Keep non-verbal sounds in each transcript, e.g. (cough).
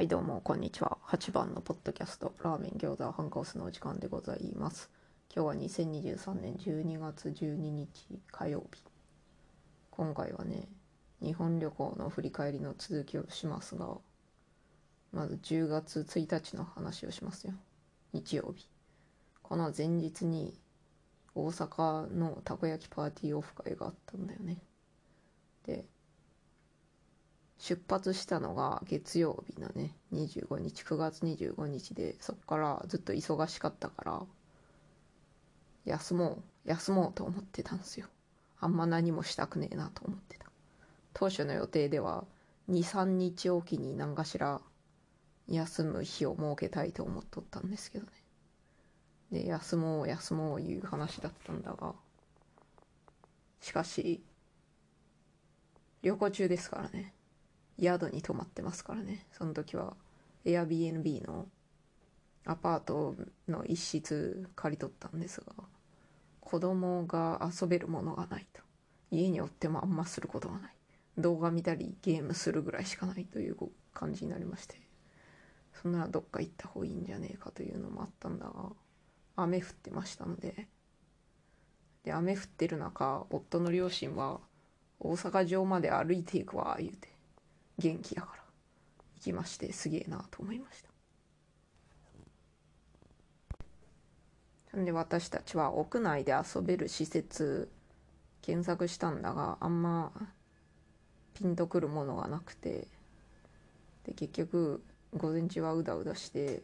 はいどうもこんにちは。8番のポッドキャストラーメン餃子ハンカオスのお時間でございます。今日は2023年12月12日火曜日。今回はね日本旅行の振り返りの続きをしますがまず10月1日の話をしますよ。日曜日。この前日に大阪のたこ焼きパーティーオフ会があったんだよね。で出発したのが月曜日のね。25日。9月25日でそっからずっと忙しかったから休もう。休もうと思ってたんですよ。あんま何もしたくねえなと思ってた。当初の予定では23日おきに何かしら休む日を設けたいと思っとったんですけどね。で休もう休もういう話だったんだがしかし旅行中ですからね。宿に泊まってますからね。その時は。Airbnb のアパートの一室借り取ったんですが子供が遊べるものがないと。家におってもあんますることがない。動画見たりゲームするぐらいしかないという感じになりまして。そんならどっか行った方がいいんじゃねえかというのもあったんだが雨降ってましたので。で雨降ってる中夫の両親は大阪城まで歩いていくわ言うて。元気だから。行きましてすげえなと思いました。んで私たちは屋内で遊べる施設検索したんだがあんまピンとくるものがなくてで結局午前中はうだうだして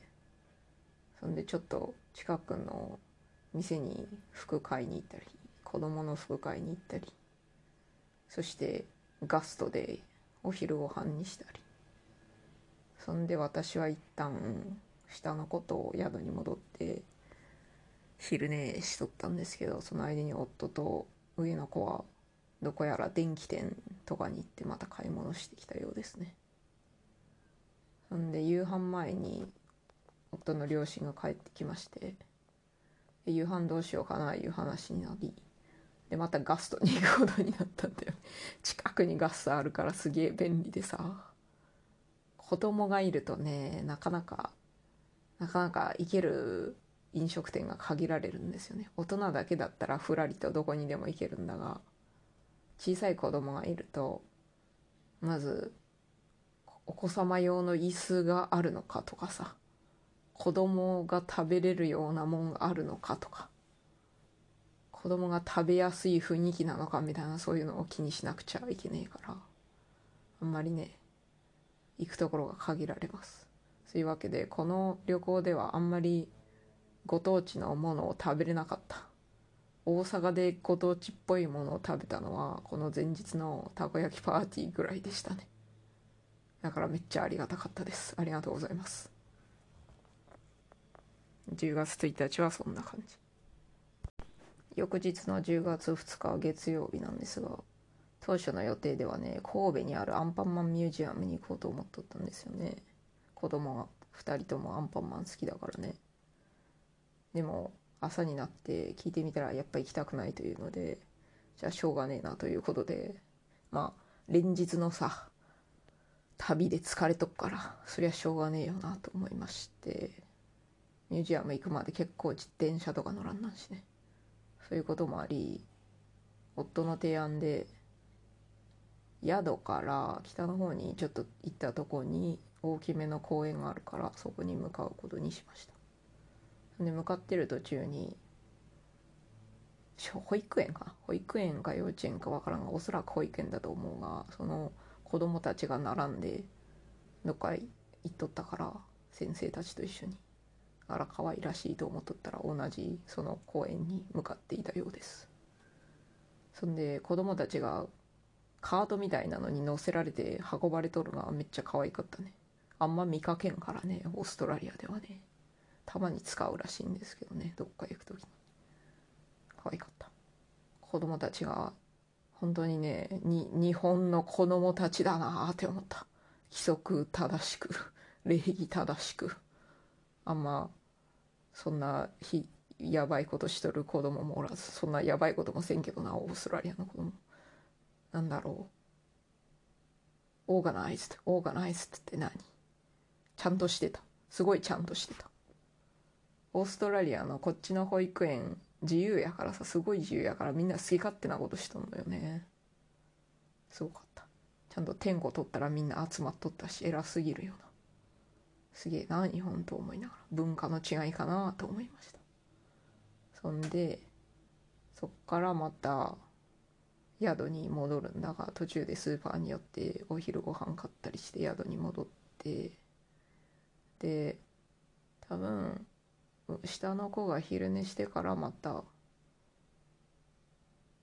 そんでちょっと近くの店に服買いに行ったり子供の服買いに行ったりそしてガストでお昼ご飯にしたり。そんで私は一旦下のことを宿に戻って昼寝しとったんですけどその間に夫と上の子はどこやら電気店とかに行ってまた買い物してきたようですね。そんで夕飯前に夫の両親が帰ってきまして夕飯どうしようかないう話になりでまたガストに行くことになったんだよ。(laughs) 近くにガスあるからすげえ便利でさ。子供がいるとねなかなかなかなか行ける飲食店が限られるんですよね。大人だけだったらふらりとどこにでも行けるんだが小さい子供がいるとまずお子様用の椅子があるのかとかさ子供が食べれるようなもんがあるのかとか子供が食べやすい雰囲気なのかみたいなそういうのを気にしなくちゃいけねえからあんまりね行くところが限られます。そういうわけでこの旅行ではあんまりご当地のものを食べれなかった。大阪でご当地っぽいものを食べたのはこの前日のたこ焼きパーティーぐらいでしたね。だからめっちゃありがたかったです。ありがとうございます。10月1日はそんな感じ。翌日の10月2日月曜日なんですが当初の予定ではね神戸にあるアンパンマンミュージアムに行こうと思っとったんですよね。子供が2人ともアンパンマン好きだからね。でも朝になって聞いてみたらやっぱ行きたくないというのでじゃあしょうがねえなということでまあ連日のさ旅で疲れとくからそりゃしょうがねえよなと思いましてミュージアム行くまで結構自転車とか乗らんなんしね。そういうこともあり夫の提案で宿から北の方にちょっと行ったとこに大きめの公園があるからそこに向かうことにしました。で向かってる途中に保育園か保育園か幼稚園かわからんがおそらく保育園だと思うがその子供たちが並んでどっか行っとったから先生たちと一緒に。あら可愛らしいと思っとったら同じその公園に向かっていたようです。そんで子供たちがカートみたいなのに乗せられて運ばれとるのはめっちゃ可愛かったね。あんま見かけんからねオーストラリアではね。たまに使うらしいんですけどねどっか行く時に。可愛かった。子供たちが本当にねに日本の子供たちだなって思った。規則正しく礼儀正しく。あんまそんなひやばいことしとる子供もおらずそんなやばいこともせんけどなオーストラリアの子供。なんだろう。オーガナイズ。ドオーガナイズって何？ちゃんとしてた。すごいちゃんとしてた。オーストラリアのこっちの保育園自由やからさすごい自由やからみんな好き勝手なことしとんのよね。すごかった。ちゃんと点呼取ったらみんな集まっとったし偉すぎるよな。すげえな日本と思いながら。文化の違いかなと思いました。そんでそっからまた宿に戻るんだが途中でスーパーに寄ってお昼ご飯買ったりして宿に戻ってで多分下の子が昼寝してからまた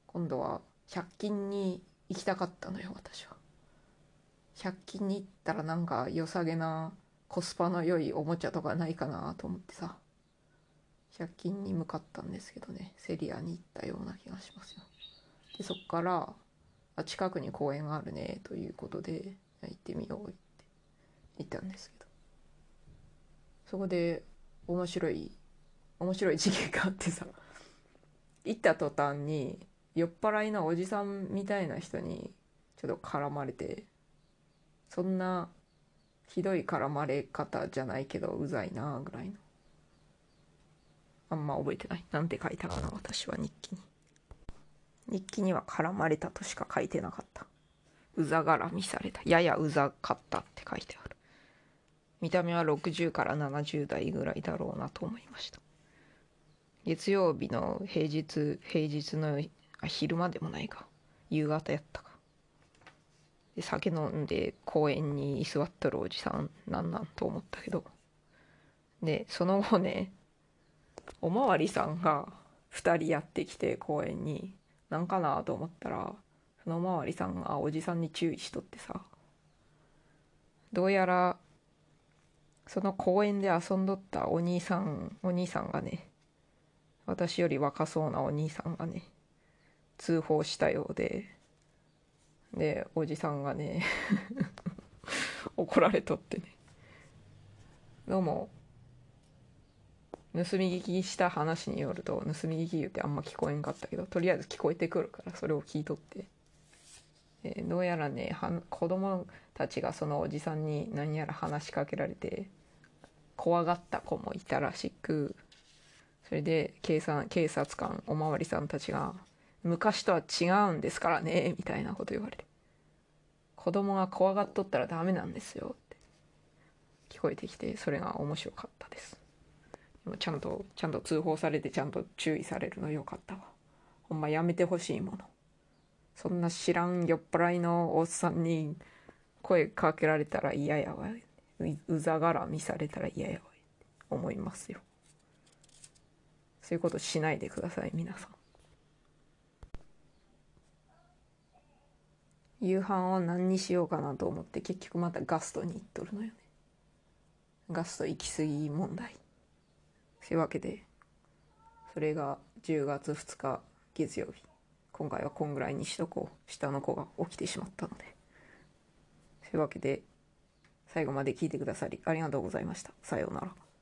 今度は100均に行きたかったのよ私は。100均に行ったらなんか良さげなコスパの良いおもちゃとかないかなと思ってさ。100均に向かったんですけどね。セリアに行ったような気がしますよ。でそっからあ近くに公園があるねということで行ってみようって行ったんですけど。そこで面白い面白い事件があってさ。行った途端に酔っ払いのおじさんみたいな人にちょっと絡まれてそんなひどい絡まれ方じゃないけどうざいなぐらいの。あんま覚えてない。なんて書いたかな私は日記に。日記には絡まれたとしか書いてなかった。うざがらみされた。ややうざかったって書いてある。見た目は60から70代ぐらいだろうなと思いました。月曜日の平日平日のあ昼間でもないか。夕方やったかで酒飲んで公園に居座っとるおじさんなんなんと思ったけど。でその後ねおまわりさんが2人やってきて公園に。なんかなと思ったらそのおまわりさんがおじさんに注意しとってさ。どうやらその公園で遊んどったお兄さんお兄さんがね私より若そうなお兄さんがね通報したようで。でおじさんがね (laughs) 怒られとってね。どうも。盗み聞きした話によると盗み聞き言ってあんま聞こえんかったけどとりあえず聞こえてくるからそれを聞いとって、えー、どうやらねは子供たちがそのおじさんに何やら話しかけられて怖がった子もいたらしくそれで警察警察官おまわりさんたちが昔とは違うんですからねみたいなこと言われて。子供が怖がっとったらダメなんですよって。聞こえてきてそれが面白かったです。ちゃんとちゃんと通報されてちゃんと注意されるのよかったわ。ほんまやめてほしいもの。そんな知らん酔っ払いのおっさんに声かけられたら嫌やわ。うざがらみされたら嫌やわ。思いますよ。そういうことしないでください皆さん。夕飯を何にしようかなと思って結局またガストに行っとるのよね。ガスト行き過ぎ問題。そういうわけでそれが10月2日月曜日。今回はこんぐらいにしとこう。下の子が起きてしまったので。そういうわけで最後まで聞いてくださりありがとうございました。さようなら。